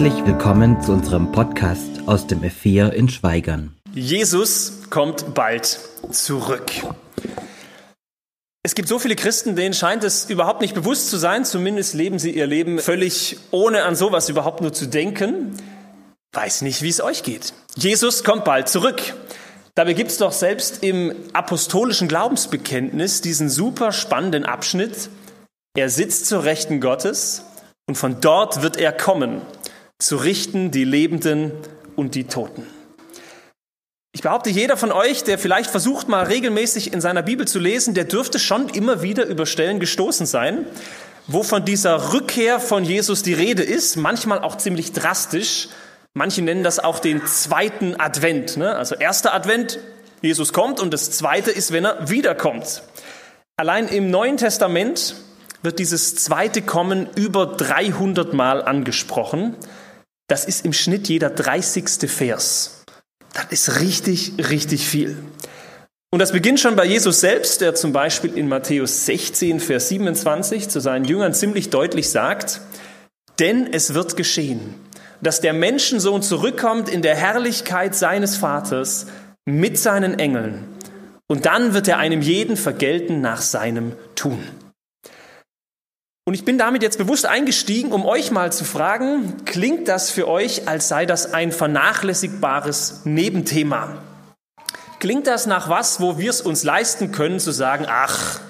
Herzlich willkommen zu unserem Podcast aus dem F4 in Schweigern. Jesus kommt bald zurück. Es gibt so viele Christen, denen scheint es überhaupt nicht bewusst zu sein, zumindest leben sie ihr Leben völlig ohne an sowas überhaupt nur zu denken. Weiß nicht, wie es euch geht. Jesus kommt bald zurück. Dabei gibt es doch selbst im apostolischen Glaubensbekenntnis diesen super spannenden Abschnitt. Er sitzt zur Rechten Gottes und von dort wird er kommen, zu richten die Lebenden und die Toten. Ich behaupte, jeder von euch, der vielleicht versucht, mal regelmäßig in seiner Bibel zu lesen, der dürfte schon immer wieder über Stellen gestoßen sein, wo von dieser Rückkehr von Jesus die Rede ist, manchmal auch ziemlich drastisch. Manche nennen das auch den zweiten Advent. Ne? Also erster Advent, Jesus kommt und das zweite ist, wenn er wiederkommt. Allein im Neuen Testament wird dieses zweite Kommen über 300 Mal angesprochen. Das ist im Schnitt jeder 30. Vers. Das ist richtig, richtig viel. Und das beginnt schon bei Jesus selbst, der zum Beispiel in Matthäus 16, Vers 27 zu seinen Jüngern ziemlich deutlich sagt, denn es wird geschehen, dass der Menschensohn zurückkommt in der Herrlichkeit seines Vaters mit seinen Engeln. Und dann wird er einem jeden vergelten nach seinem Tun. Und ich bin damit jetzt bewusst eingestiegen, um euch mal zu fragen, klingt das für euch, als sei das ein vernachlässigbares Nebenthema? Klingt das nach was, wo wir es uns leisten können zu sagen, ach,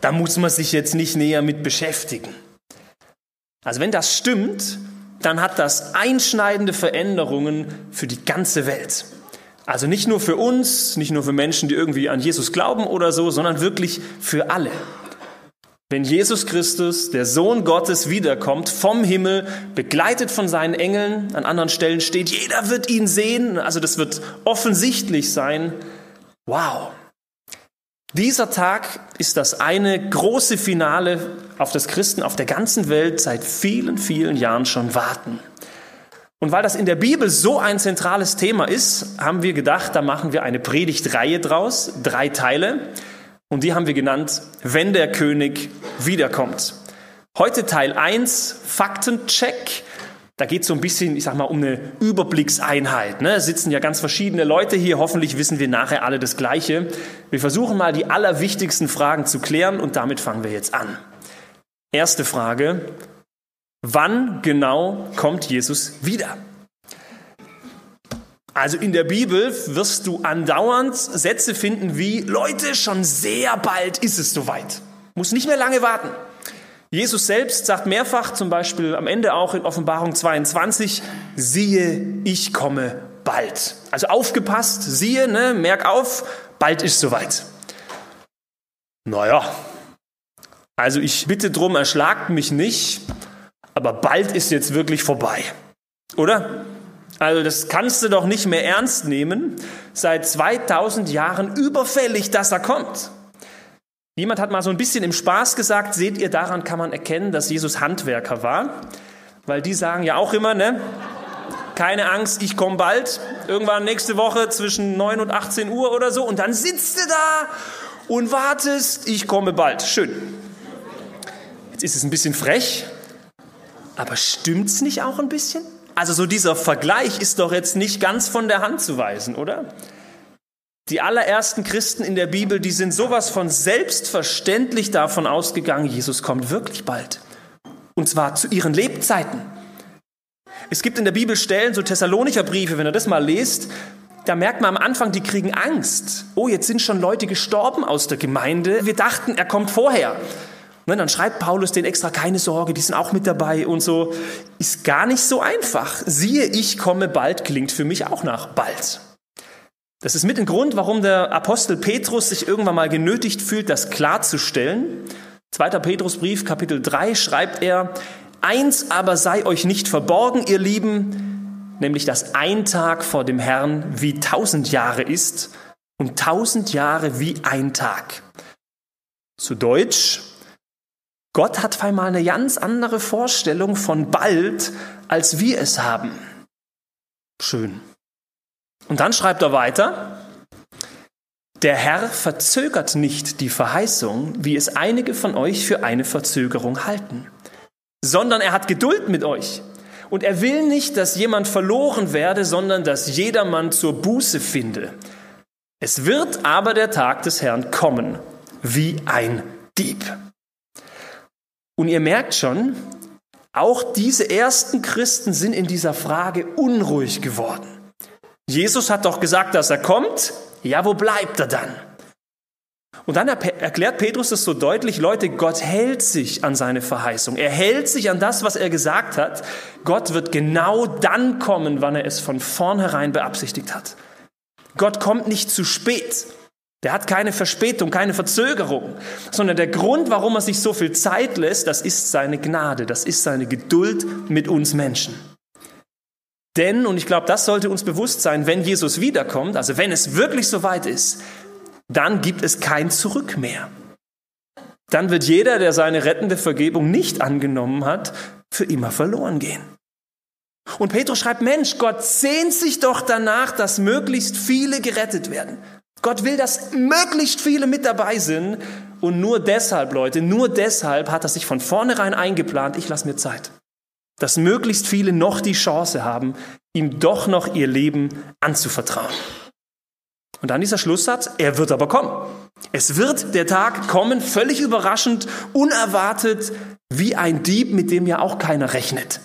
da muss man sich jetzt nicht näher mit beschäftigen? Also wenn das stimmt, dann hat das einschneidende Veränderungen für die ganze Welt. Also nicht nur für uns, nicht nur für Menschen, die irgendwie an Jesus glauben oder so, sondern wirklich für alle. Wenn Jesus Christus, der Sohn Gottes, wiederkommt vom Himmel, begleitet von seinen Engeln, an anderen Stellen steht, jeder wird ihn sehen, also das wird offensichtlich sein. Wow. Dieser Tag ist das eine große Finale, auf das Christen auf der ganzen Welt seit vielen, vielen Jahren schon warten. Und weil das in der Bibel so ein zentrales Thema ist, haben wir gedacht, da machen wir eine Predigtreihe draus, drei Teile. Und die haben wir genannt, wenn der König wiederkommt. Heute Teil 1, Faktencheck. Da geht es so ein bisschen, ich sag mal, um eine Überblickseinheit. Ne? Es sitzen ja ganz verschiedene Leute hier. Hoffentlich wissen wir nachher alle das Gleiche. Wir versuchen mal die allerwichtigsten Fragen zu klären und damit fangen wir jetzt an. Erste Frage. Wann genau kommt Jesus wieder? Also in der Bibel wirst du andauernd Sätze finden wie, Leute, schon sehr bald ist es soweit. Muss nicht mehr lange warten. Jesus selbst sagt mehrfach, zum Beispiel am Ende auch in Offenbarung 22, siehe, ich komme bald. Also aufgepasst, siehe, ne, merk auf, bald ist soweit. Naja, also ich bitte drum, erschlagt mich nicht, aber bald ist jetzt wirklich vorbei. Oder? Also das kannst du doch nicht mehr ernst nehmen. Seit 2000 Jahren überfällig, dass er kommt. Jemand hat mal so ein bisschen im Spaß gesagt, seht ihr, daran kann man erkennen, dass Jesus Handwerker war. Weil die sagen ja auch immer, ne? Keine Angst, ich komme bald. Irgendwann nächste Woche zwischen 9 und 18 Uhr oder so. Und dann sitzt du da und wartest, ich komme bald. Schön. Jetzt ist es ein bisschen frech, aber stimmt's nicht auch ein bisschen? Also so dieser Vergleich ist doch jetzt nicht ganz von der Hand zu weisen, oder? Die allerersten Christen in der Bibel, die sind sowas von selbstverständlich davon ausgegangen, Jesus kommt wirklich bald. Und zwar zu ihren Lebzeiten. Es gibt in der Bibel Stellen, so Thessalonicher Briefe, wenn ihr das mal lest, da merkt man am Anfang, die kriegen Angst. Oh, jetzt sind schon Leute gestorben aus der Gemeinde. Wir dachten, er kommt vorher. Ne, dann schreibt Paulus den extra, keine Sorge, die sind auch mit dabei und so. Ist gar nicht so einfach. Siehe, ich komme bald, klingt für mich auch nach bald. Das ist mit ein Grund, warum der Apostel Petrus sich irgendwann mal genötigt fühlt, das klarzustellen. Zweiter Petrusbrief, Kapitel 3, schreibt er, Eins aber sei euch nicht verborgen, ihr Lieben, nämlich dass ein Tag vor dem Herrn wie tausend Jahre ist und tausend Jahre wie ein Tag. Zu Deutsch, Gott hat einmal eine ganz andere Vorstellung von bald, als wir es haben. Schön. Und dann schreibt er weiter, der Herr verzögert nicht die Verheißung, wie es einige von euch für eine Verzögerung halten, sondern er hat Geduld mit euch Und er will nicht, dass jemand verloren werde, sondern dass jedermann zur Buße finde. Es wird aber der Tag des Herrn kommen, wie ein Dieb. Und ihr merkt schon, auch diese ersten Christen sind in dieser Frage unruhig geworden. Jesus hat doch gesagt, dass er kommt. Ja, wo bleibt er dann? Und dann erklärt Petrus es so deutlich, Leute, Gott hält sich an seine Verheißung. Er hält sich an das, was er gesagt hat. Gott wird genau dann kommen, wann er es von vornherein beabsichtigt hat. Gott kommt nicht zu spät. Der hat keine Verspätung, keine Verzögerung, sondern der Grund, warum er sich so viel Zeit lässt, das ist seine Gnade, das ist seine Geduld mit uns Menschen. Denn, und ich glaube, das sollte uns bewusst sein, wenn Jesus wiederkommt, also wenn es wirklich so weit ist, dann gibt es kein Zurück mehr. Dann wird jeder, der seine rettende Vergebung nicht angenommen hat, für immer verloren gehen. Und Petrus schreibt, Mensch, Gott sehnt sich doch danach, dass möglichst viele gerettet werden. Gott will, dass möglichst viele mit dabei sind. Und nur deshalb, Leute, nur deshalb hat er sich von vornherein eingeplant, ich lasse mir Zeit. Dass möglichst viele noch die Chance haben, ihm doch noch ihr Leben anzuvertrauen. Und dann dieser Schlusssatz, er wird aber kommen. Es wird der Tag kommen, völlig überraschend, unerwartet, wie ein Dieb, mit dem ja auch keiner rechnet.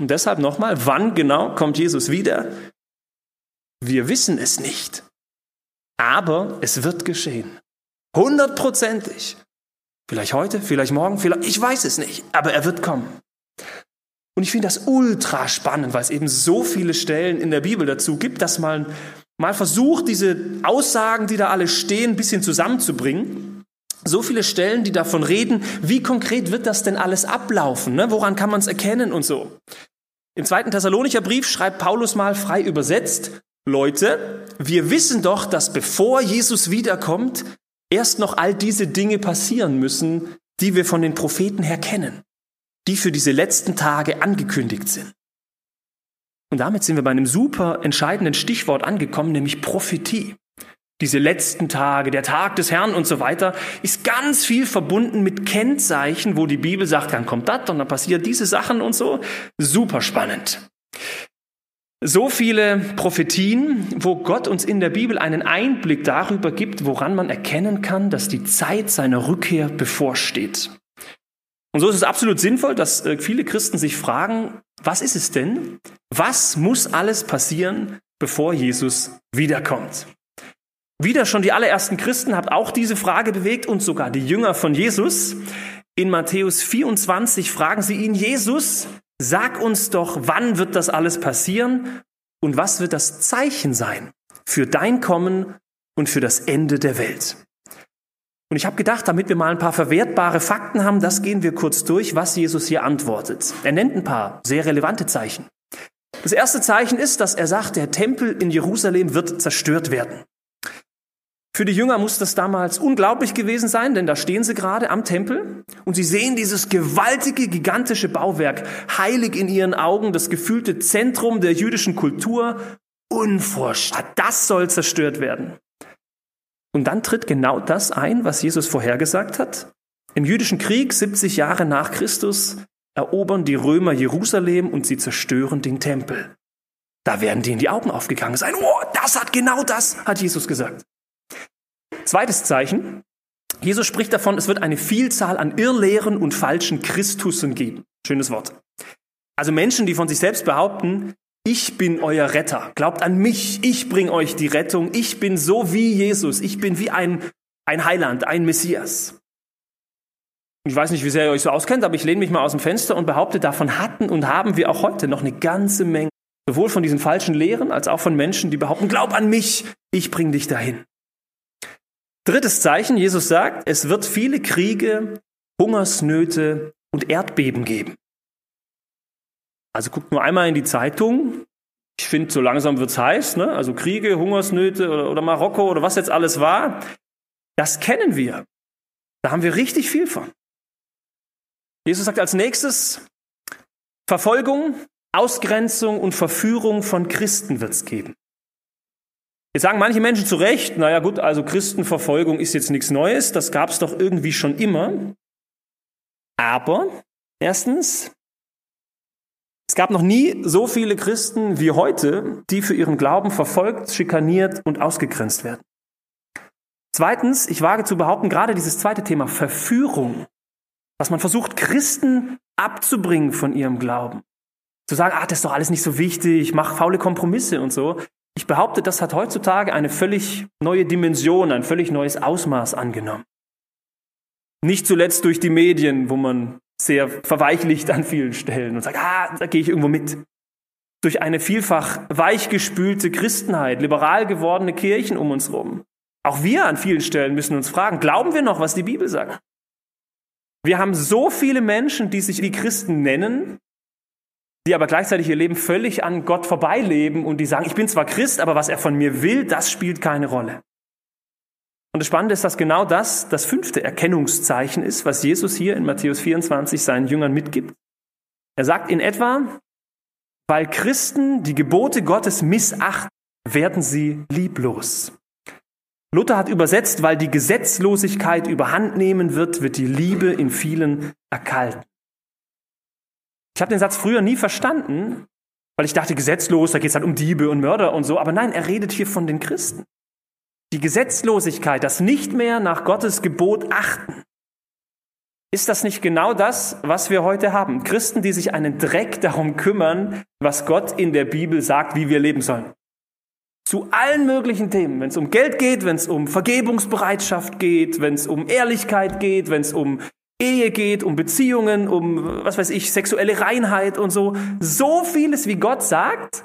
Und deshalb nochmal, wann genau kommt Jesus wieder? Wir wissen es nicht. Aber es wird geschehen. Hundertprozentig. Vielleicht heute, vielleicht morgen, vielleicht, ich weiß es nicht, aber er wird kommen. Und ich finde das ultra spannend, weil es eben so viele Stellen in der Bibel dazu gibt, dass man mal versucht, diese Aussagen, die da alle stehen, ein bisschen zusammenzubringen. So viele Stellen, die davon reden, wie konkret wird das denn alles ablaufen? Ne? Woran kann man es erkennen und so? Im zweiten Thessalonicher Brief schreibt Paulus mal frei übersetzt, Leute, wir wissen doch, dass bevor Jesus wiederkommt, erst noch all diese Dinge passieren müssen, die wir von den Propheten her kennen, die für diese letzten Tage angekündigt sind. Und damit sind wir bei einem super entscheidenden Stichwort angekommen, nämlich Prophetie. Diese letzten Tage, der Tag des Herrn und so weiter, ist ganz viel verbunden mit Kennzeichen, wo die Bibel sagt, dann kommt das und dann passiert diese Sachen und so. Super spannend. So viele Prophetien, wo Gott uns in der Bibel einen Einblick darüber gibt, woran man erkennen kann, dass die Zeit seiner Rückkehr bevorsteht. Und so ist es absolut sinnvoll, dass äh, viele Christen sich fragen, was ist es denn? Was muss alles passieren, bevor Jesus wiederkommt? Wieder schon die allerersten Christen hat auch diese Frage bewegt und sogar die Jünger von Jesus. In Matthäus 24 fragen sie ihn, Jesus, Sag uns doch, wann wird das alles passieren und was wird das Zeichen sein für dein Kommen und für das Ende der Welt? Und ich habe gedacht, damit wir mal ein paar verwertbare Fakten haben, das gehen wir kurz durch, was Jesus hier antwortet. Er nennt ein paar sehr relevante Zeichen. Das erste Zeichen ist, dass er sagt, der Tempel in Jerusalem wird zerstört werden. Für die Jünger muss das damals unglaublich gewesen sein, denn da stehen sie gerade am Tempel und sie sehen dieses gewaltige, gigantische Bauwerk, heilig in ihren Augen, das gefühlte Zentrum der jüdischen Kultur. Unvorstellbar, das soll zerstört werden. Und dann tritt genau das ein, was Jesus vorhergesagt hat. Im jüdischen Krieg, 70 Jahre nach Christus, erobern die Römer Jerusalem und sie zerstören den Tempel. Da werden denen die Augen aufgegangen sein. Oh, das hat genau das, hat Jesus gesagt. Zweites Zeichen. Jesus spricht davon, es wird eine Vielzahl an Irrlehren und falschen Christussen geben. Schönes Wort. Also Menschen, die von sich selbst behaupten, ich bin euer Retter. Glaubt an mich. Ich bringe euch die Rettung. Ich bin so wie Jesus. Ich bin wie ein, ein Heiland, ein Messias. Ich weiß nicht, wie sehr ihr euch so auskennt, aber ich lehne mich mal aus dem Fenster und behaupte, davon hatten und haben wir auch heute noch eine ganze Menge. Sowohl von diesen falschen Lehren als auch von Menschen, die behaupten, glaub an mich, ich bring dich dahin. Drittes Zeichen, Jesus sagt, es wird viele Kriege, Hungersnöte und Erdbeben geben. Also guckt nur einmal in die Zeitung. Ich finde, so langsam wird's heiß, ne? Also Kriege, Hungersnöte oder, oder Marokko oder was jetzt alles war. Das kennen wir. Da haben wir richtig viel von. Jesus sagt als nächstes, Verfolgung, Ausgrenzung und Verführung von Christen wird's geben. Jetzt sagen manche Menschen zu Recht, naja gut, also Christenverfolgung ist jetzt nichts Neues, das gab es doch irgendwie schon immer. Aber erstens, Es gab noch nie so viele Christen wie heute, die für ihren Glauben verfolgt, schikaniert und ausgegrenzt werden. Zweitens, ich wage zu behaupten, gerade dieses zweite Thema Verführung, dass man versucht, Christen abzubringen von ihrem Glauben. Zu sagen, ah, das ist doch alles nicht so wichtig, ich mache faule Kompromisse und so. Ich behaupte, das hat heutzutage eine völlig neue Dimension, ein völlig neues Ausmaß angenommen. Nicht zuletzt durch die Medien, wo man sehr verweichlicht an vielen Stellen und sagt, ah, da gehe ich irgendwo mit. Durch eine vielfach weichgespülte Christenheit, liberal gewordene Kirchen um uns herum. Auch wir an vielen Stellen müssen uns fragen, glauben wir noch, was die Bibel sagt? Wir haben so viele Menschen, die sich wie Christen nennen, die aber gleichzeitig ihr Leben völlig an Gott vorbeileben und die sagen, ich bin zwar Christ, aber was er von mir will, das spielt keine Rolle. Und das Spannende ist, dass genau das das fünfte Erkennungszeichen ist, was Jesus hier in Matthäus 24 seinen Jüngern mitgibt. Er sagt in etwa, weil Christen die Gebote Gottes missachten, werden sie lieblos. Luther hat übersetzt, weil die Gesetzlosigkeit überhand nehmen wird, wird die Liebe in vielen erkalten. Ich habe den Satz früher nie verstanden, weil ich dachte, gesetzlos, da geht es halt um Diebe und Mörder und so. Aber nein, er redet hier von den Christen. Die Gesetzlosigkeit, das nicht mehr nach Gottes Gebot achten. Ist das nicht genau das, was wir heute haben? Christen, die sich einen Dreck darum kümmern, was Gott in der Bibel sagt, wie wir leben sollen. Zu allen möglichen Themen, wenn es um Geld geht, wenn es um Vergebungsbereitschaft geht, wenn es um Ehrlichkeit geht, wenn es um Ehe geht, um Beziehungen, um, was weiß ich, sexuelle Reinheit und so. So vieles, wie Gott sagt,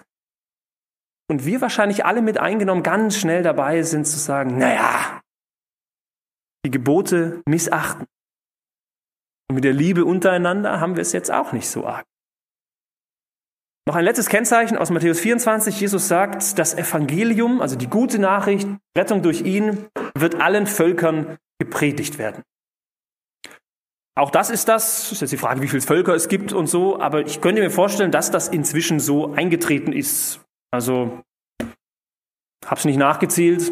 und wir wahrscheinlich alle mit eingenommen ganz schnell dabei sind zu sagen, naja, die Gebote missachten. Und mit der Liebe untereinander haben wir es jetzt auch nicht so arg. Noch ein letztes Kennzeichen aus Matthäus 24. Jesus sagt, das Evangelium, also die gute Nachricht, Rettung durch ihn, wird allen Völkern gepredigt werden. Auch das ist das, ist jetzt die Frage, wie viele Völker es gibt und so, aber ich könnte mir vorstellen, dass das inzwischen so eingetreten ist. Also, hab's nicht nachgezählt,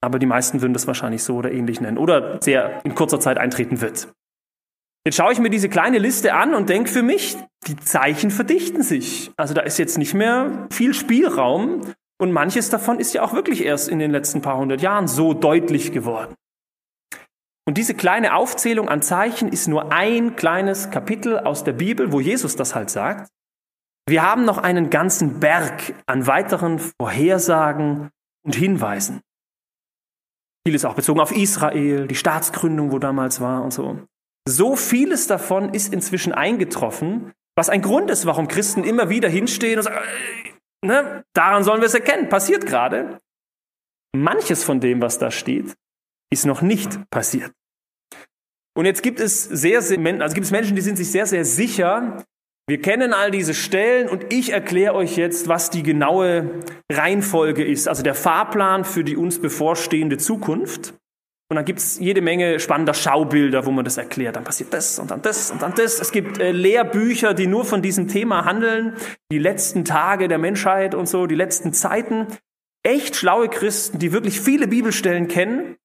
aber die meisten würden das wahrscheinlich so oder ähnlich nennen oder sehr in kurzer Zeit eintreten wird. Jetzt schaue ich mir diese kleine Liste an und denke für mich, die Zeichen verdichten sich. Also da ist jetzt nicht mehr viel Spielraum und manches davon ist ja auch wirklich erst in den letzten paar hundert Jahren so deutlich geworden. Und diese kleine Aufzählung an Zeichen ist nur ein kleines Kapitel aus der Bibel, wo Jesus das halt sagt. Wir haben noch einen ganzen Berg an weiteren Vorhersagen und Hinweisen. Vieles auch bezogen auf Israel, die Staatsgründung, wo damals war und so. So vieles davon ist inzwischen eingetroffen, was ein Grund ist, warum Christen immer wieder hinstehen und sagen, äh, ne, daran sollen wir es erkennen, passiert gerade. Manches von dem, was da steht, ist noch nicht passiert. Und jetzt gibt es sehr, sehr, also gibt es Menschen, die sind sich sehr, sehr sicher, wir kennen all diese Stellen und ich erkläre euch jetzt, was die genaue Reihenfolge ist, also der Fahrplan für die uns bevorstehende Zukunft. Und dann gibt's jede Menge spannender Schaubilder, wo man das erklärt. Dann passiert das und dann das und dann das. Es gibt äh, Lehrbücher, die nur von diesem Thema handeln. Die letzten Tage der Menschheit und so, die letzten Zeiten. Echt schlaue Christen, die wirklich viele Bibelstellen kennen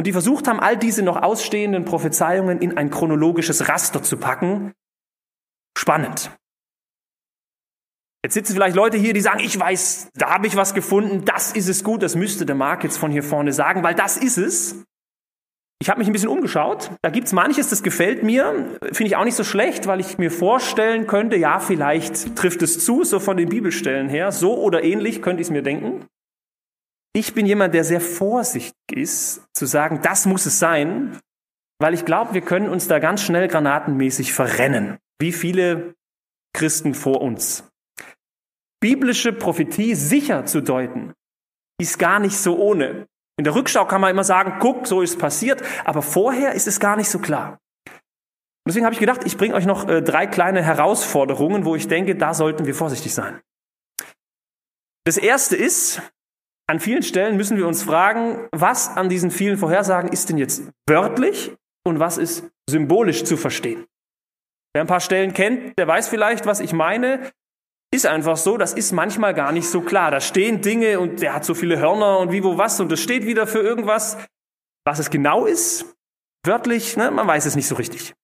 und die versucht haben, all diese noch ausstehenden Prophezeiungen in ein chronologisches Raster zu packen, Spannend. Jetzt sitzen vielleicht Leute hier, die sagen, ich weiß, da habe ich was gefunden, das ist es gut, das müsste der Mark jetzt von hier vorne sagen, weil das ist es. Ich habe mich ein bisschen umgeschaut. Da gibt es manches, das gefällt mir. Finde ich auch nicht so schlecht, weil ich mir vorstellen könnte, ja, vielleicht trifft es zu, so von den Bibelstellen her. So oder ähnlich könnte ich es mir denken. Ich bin jemand, der sehr vorsichtig ist, zu sagen, das muss es sein, weil ich glaube, wir können uns da ganz schnell granatenmäßig verrennen wie viele Christen vor uns. Biblische Prophetie sicher zu deuten, ist gar nicht so ohne. In der Rückschau kann man immer sagen, guck, so ist passiert, aber vorher ist es gar nicht so klar. Deswegen habe ich gedacht, ich bringe euch noch äh, drei kleine Herausforderungen, wo ich denke, da sollten wir vorsichtig sein. Das erste ist, an vielen Stellen müssen wir uns fragen, was an diesen vielen Vorhersagen ist denn jetzt wörtlich und was ist symbolisch zu verstehen. Wer ein paar Stellen kennt, der weiß vielleicht, was ich meine. Ist einfach so, das ist manchmal gar nicht so klar. Da stehen Dinge und der hat so viele Hörner und wie, wo, was und das steht wieder für irgendwas. Was es genau ist, wörtlich, ne, man weiß es nicht so richtig.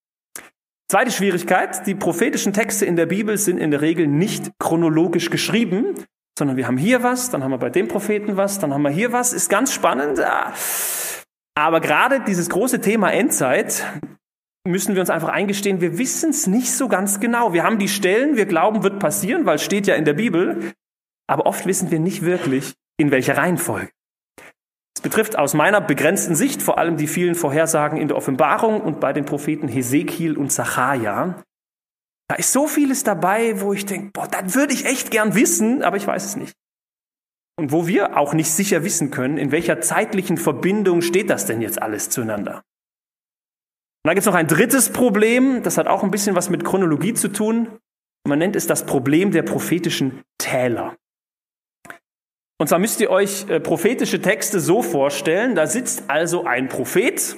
Zweite Schwierigkeit, die prophetischen Texte in der Bibel sind in der Regel nicht chronologisch geschrieben, sondern wir haben hier was, dann haben wir bei dem Propheten was, dann haben wir hier was, ist ganz spannend. Aber gerade dieses große Thema Endzeit müssen wir uns einfach eingestehen, wir wissen es nicht so ganz genau. Wir haben die Stellen, wir glauben, wird passieren, weil es steht ja in der Bibel, aber oft wissen wir nicht wirklich, in welcher Reihenfolge. Es betrifft aus meiner begrenzten Sicht vor allem die vielen Vorhersagen in der Offenbarung und bei den Propheten Hesekiel und Zacharia. Da ist so vieles dabei, wo ich denke, boah, das würde ich echt gern wissen, aber ich weiß es nicht. Und wo wir auch nicht sicher wissen können, in welcher zeitlichen Verbindung steht das denn jetzt alles zueinander. Und dann gibt es noch ein drittes Problem, das hat auch ein bisschen was mit Chronologie zu tun. Man nennt es das Problem der prophetischen Täler. Und zwar müsst ihr euch äh, prophetische Texte so vorstellen, da sitzt also ein Prophet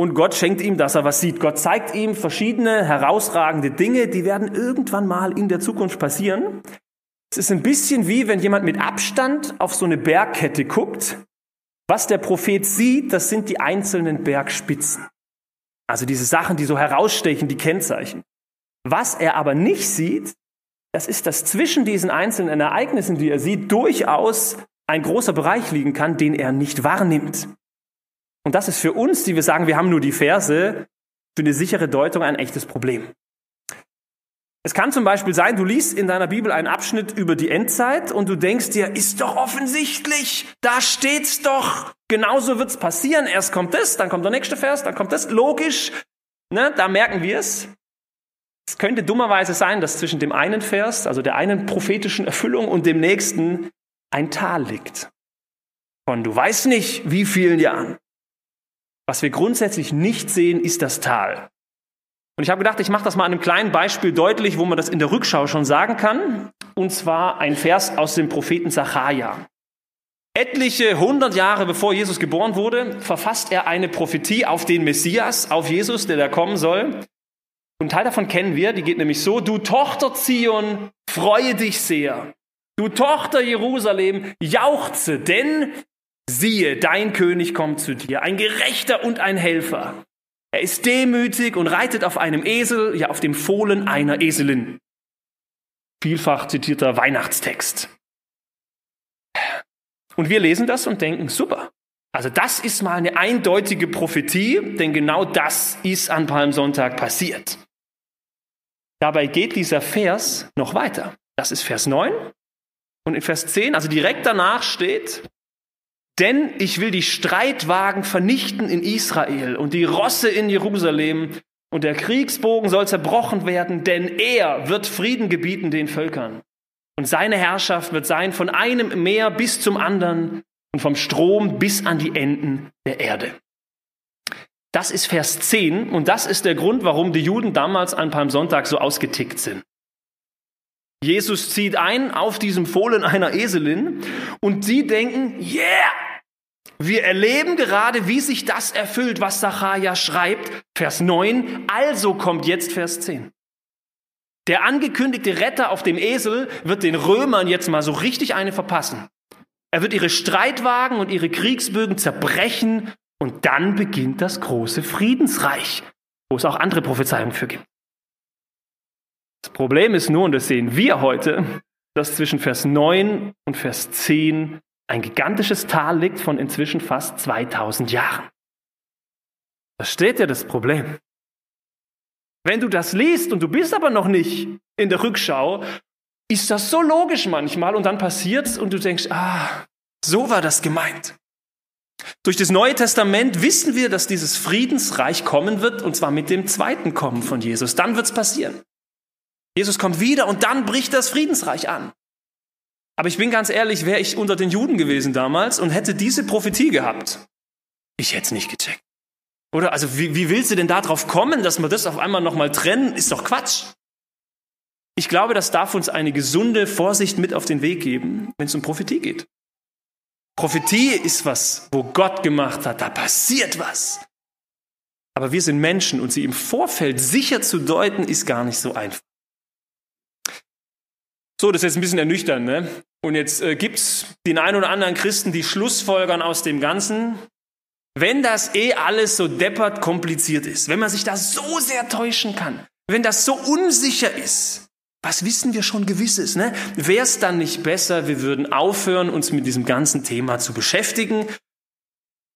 und Gott schenkt ihm, dass er was sieht. Gott zeigt ihm verschiedene herausragende Dinge, die werden irgendwann mal in der Zukunft passieren. Es ist ein bisschen wie, wenn jemand mit Abstand auf so eine Bergkette guckt. Was der Prophet sieht, das sind die einzelnen Bergspitzen. Also diese Sachen, die so herausstechen, die Kennzeichen. Was er aber nicht sieht, das ist, dass zwischen diesen einzelnen Ereignissen, die er sieht, durchaus ein großer Bereich liegen kann, den er nicht wahrnimmt. Und das ist für uns, die wir sagen, wir haben nur die Verse, für eine sichere Deutung ein echtes Problem. Es kann zum Beispiel sein, du liest in deiner Bibel einen Abschnitt über die Endzeit und du denkst dir, ist doch offensichtlich, da steht's doch, genauso wird's passieren. Erst kommt das, dann kommt der nächste Vers, dann kommt das, logisch. Ne, da merken wir es. Es könnte dummerweise sein, dass zwischen dem einen Vers, also der einen prophetischen Erfüllung und dem nächsten ein Tal liegt. Von du weißt nicht, wie vielen Jahren. Was wir grundsätzlich nicht sehen, ist das Tal. Und ich habe gedacht, ich mache das mal an einem kleinen Beispiel deutlich, wo man das in der Rückschau schon sagen kann. Und zwar ein Vers aus dem Propheten Sacharja. Etliche hundert Jahre bevor Jesus geboren wurde, verfasst er eine Prophetie auf den Messias, auf Jesus, der da kommen soll. Und einen Teil davon kennen wir, die geht nämlich so, du Tochter Zion, freue dich sehr. Du Tochter Jerusalem, jauchze, denn siehe, dein König kommt zu dir, ein Gerechter und ein Helfer, er ist demütig und reitet auf einem Esel, ja auf dem Fohlen einer Eselin. Vielfach zitierter Weihnachtstext. Und wir lesen das und denken, super. Also das ist mal eine eindeutige Prophetie, denn genau das ist an Palmsonntag passiert. Dabei geht dieser Vers noch weiter. Das ist Vers 9. Und in Vers 10, also direkt danach steht, denn ich will die Streitwagen vernichten in Israel und die Rosse in Jerusalem und der Kriegsbogen soll zerbrochen werden, denn er wird Frieden gebieten den Völkern. Und seine Herrschaft wird sein von einem Meer bis zum anderen und vom Strom bis an die Enden der Erde. Das ist Vers 10 und das ist der Grund, warum die Juden damals an Palmsonntag so ausgetickt sind. Jesus zieht ein auf diesem Fohlen einer Eselin und sie denken, yeah, wir erleben gerade, wie sich das erfüllt, was Sacharja schreibt, Vers 9, also kommt jetzt Vers 10. Der angekündigte Retter auf dem Esel wird den Römern jetzt mal so richtig eine verpassen. Er wird ihre Streitwagen und ihre Kriegsbögen zerbrechen und dann beginnt das große Friedensreich, wo es auch andere Prophezeiungen für gibt. Das Problem ist nur, und das sehen wir heute, dass zwischen Vers 9 und Vers 10 ein gigantisches Tal liegt von inzwischen fast 2000 Jahren. Da steht ja das Problem. Wenn du das liest und du bist aber noch nicht in der Rückschau, ist das so logisch manchmal und dann passiert's und du denkst, ah, so war das gemeint. Durch das Neue Testament wissen wir, dass dieses Friedensreich kommen wird und zwar mit dem zweiten Kommen von Jesus. Dann wird's passieren. Jesus kommt wieder und dann bricht das Friedensreich an. Aber ich bin ganz ehrlich, wäre ich unter den Juden gewesen damals und hätte diese Prophetie gehabt, ich hätte es nicht gecheckt. Oder? Also wie, wie willst du denn darauf kommen, dass wir das auf einmal nochmal trennen? Ist doch Quatsch. Ich glaube, das darf uns eine gesunde Vorsicht mit auf den Weg geben, wenn es um Prophetie geht. Prophetie ist was, wo Gott gemacht hat, da passiert was. Aber wir sind Menschen und sie im Vorfeld sicher zu deuten, ist gar nicht so einfach. So, das ist jetzt ein bisschen ernüchternd, ne? Und jetzt äh, gibt es den einen oder anderen Christen, die Schlussfolgern aus dem Ganzen. Wenn das eh alles so deppert kompliziert ist, wenn man sich da so sehr täuschen kann, wenn das so unsicher ist, was wissen wir schon Gewisses? Ne? Wäre es dann nicht besser, wir würden aufhören, uns mit diesem ganzen Thema zu beschäftigen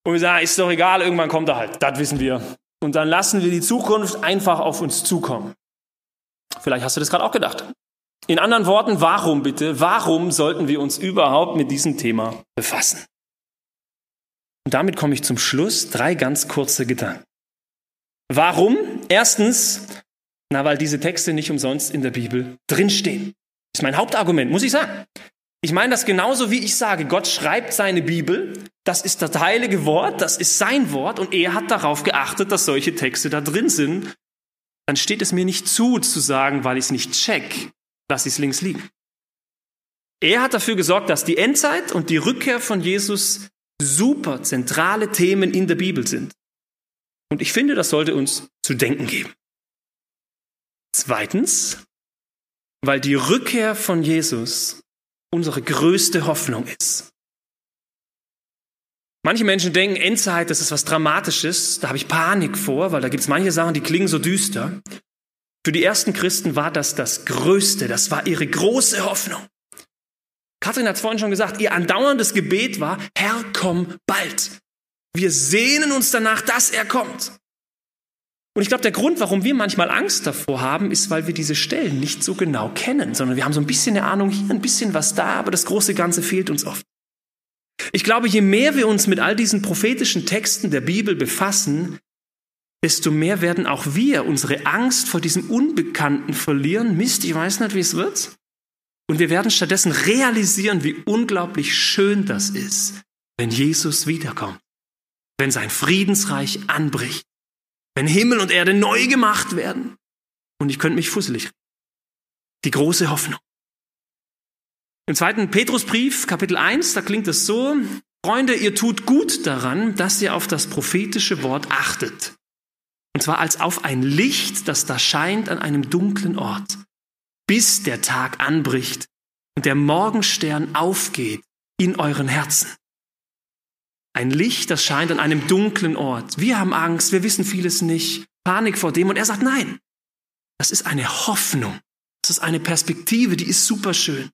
und wir sagen, ist doch egal, irgendwann kommt er halt, das wissen wir. Und dann lassen wir die Zukunft einfach auf uns zukommen. Vielleicht hast du das gerade auch gedacht. In anderen Worten, warum bitte, warum sollten wir uns überhaupt mit diesem Thema befassen? Und damit komme ich zum Schluss. Drei ganz kurze Gedanken. Warum? Erstens, na, weil diese Texte nicht umsonst in der Bibel drinstehen. Das ist mein Hauptargument, muss ich sagen. Ich meine das genauso, wie ich sage, Gott schreibt seine Bibel, das ist das heilige Wort, das ist sein Wort und er hat darauf geachtet, dass solche Texte da drin sind. Dann steht es mir nicht zu, zu sagen, weil ich es nicht check, lass ich es links liegen. Er hat dafür gesorgt, dass die Endzeit und die Rückkehr von Jesus super zentrale Themen in der Bibel sind. Und ich finde, das sollte uns zu denken geben. Zweitens, weil die Rückkehr von Jesus unsere größte Hoffnung ist. Manche Menschen denken, Endzeit, das ist was Dramatisches, da habe ich Panik vor, weil da gibt es manche Sachen, die klingen so düster. Für die ersten Christen war das das Größte, das war ihre große Hoffnung. Kathrin hat es vorhin schon gesagt, ihr andauerndes Gebet war, Herr, komm bald. Wir sehnen uns danach, dass er kommt. Und ich glaube, der Grund, warum wir manchmal Angst davor haben, ist, weil wir diese Stellen nicht so genau kennen, sondern wir haben so ein bisschen eine Ahnung hier, ein bisschen was da, aber das große Ganze fehlt uns oft. Ich glaube, je mehr wir uns mit all diesen prophetischen Texten der Bibel befassen, desto mehr werden auch wir unsere Angst vor diesem Unbekannten verlieren. Mist, ich weiß nicht, wie es wird. Und wir werden stattdessen realisieren, wie unglaublich schön das ist, wenn Jesus wiederkommt, wenn sein Friedensreich anbricht, wenn Himmel und Erde neu gemacht werden. Und ich könnte mich fusselig. Die große Hoffnung. Im zweiten Petrusbrief, Kapitel 1, da klingt es so, Freunde, ihr tut gut daran, dass ihr auf das prophetische Wort achtet. Und zwar als auf ein Licht, das da scheint an einem dunklen Ort bis der Tag anbricht und der Morgenstern aufgeht in euren Herzen. Ein Licht, das scheint an einem dunklen Ort. Wir haben Angst, wir wissen vieles nicht, Panik vor dem. Und er sagt, nein, das ist eine Hoffnung. Das ist eine Perspektive, die ist super schön,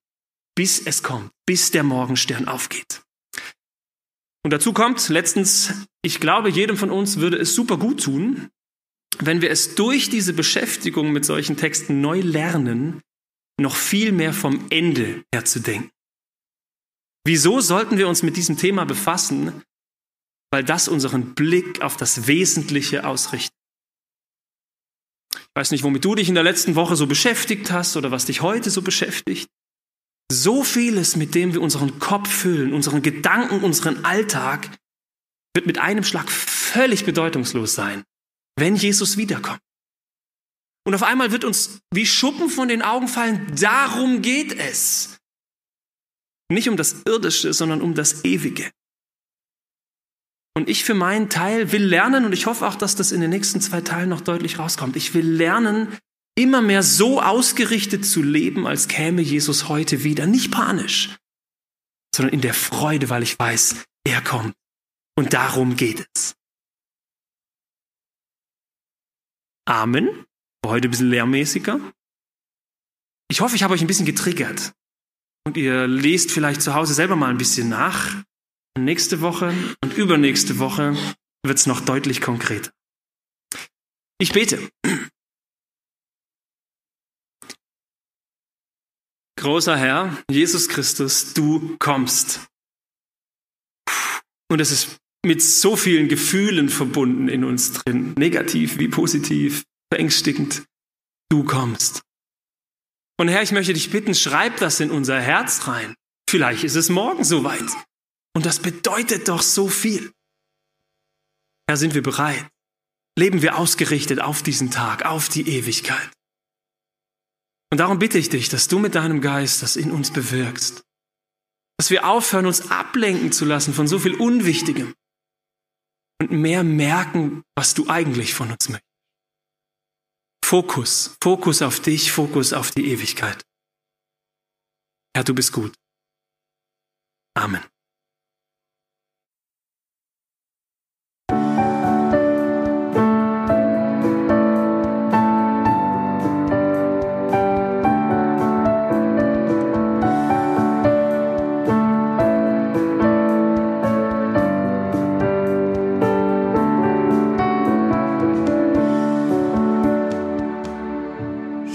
bis es kommt, bis der Morgenstern aufgeht. Und dazu kommt letztens, ich glaube, jedem von uns würde es super gut tun, wenn wir es durch diese Beschäftigung mit solchen Texten neu lernen, noch viel mehr vom Ende her zu denken. Wieso sollten wir uns mit diesem Thema befassen? Weil das unseren Blick auf das Wesentliche ausrichtet. Ich weiß nicht, womit du dich in der letzten Woche so beschäftigt hast oder was dich heute so beschäftigt. So vieles, mit dem wir unseren Kopf füllen, unseren Gedanken, unseren Alltag, wird mit einem Schlag völlig bedeutungslos sein, wenn Jesus wiederkommt. Und auf einmal wird uns wie Schuppen von den Augen fallen, darum geht es. Nicht um das Irdische, sondern um das Ewige. Und ich für meinen Teil will lernen, und ich hoffe auch, dass das in den nächsten zwei Teilen noch deutlich rauskommt, ich will lernen, immer mehr so ausgerichtet zu leben, als käme Jesus heute wieder. Nicht panisch, sondern in der Freude, weil ich weiß, er kommt. Und darum geht es. Amen. Heute ein bisschen lehrmäßiger. Ich hoffe, ich habe euch ein bisschen getriggert. Und ihr lest vielleicht zu Hause selber mal ein bisschen nach. Nächste Woche und übernächste Woche wird es noch deutlich konkreter. Ich bete. Großer Herr, Jesus Christus, du kommst. Und es ist mit so vielen Gefühlen verbunden in uns drin, negativ wie positiv, beängstigend. Du kommst. Und Herr, ich möchte dich bitten, schreib das in unser Herz rein. Vielleicht ist es morgen soweit. Und das bedeutet doch so viel. Herr, sind wir bereit? Leben wir ausgerichtet auf diesen Tag, auf die Ewigkeit? Und darum bitte ich dich, dass du mit deinem Geist das in uns bewirkst. Dass wir aufhören, uns ablenken zu lassen von so viel Unwichtigem und mehr merken, was du eigentlich von uns möchtest. Fokus, Fokus auf dich, Fokus auf die Ewigkeit. Herr, du bist gut. Amen.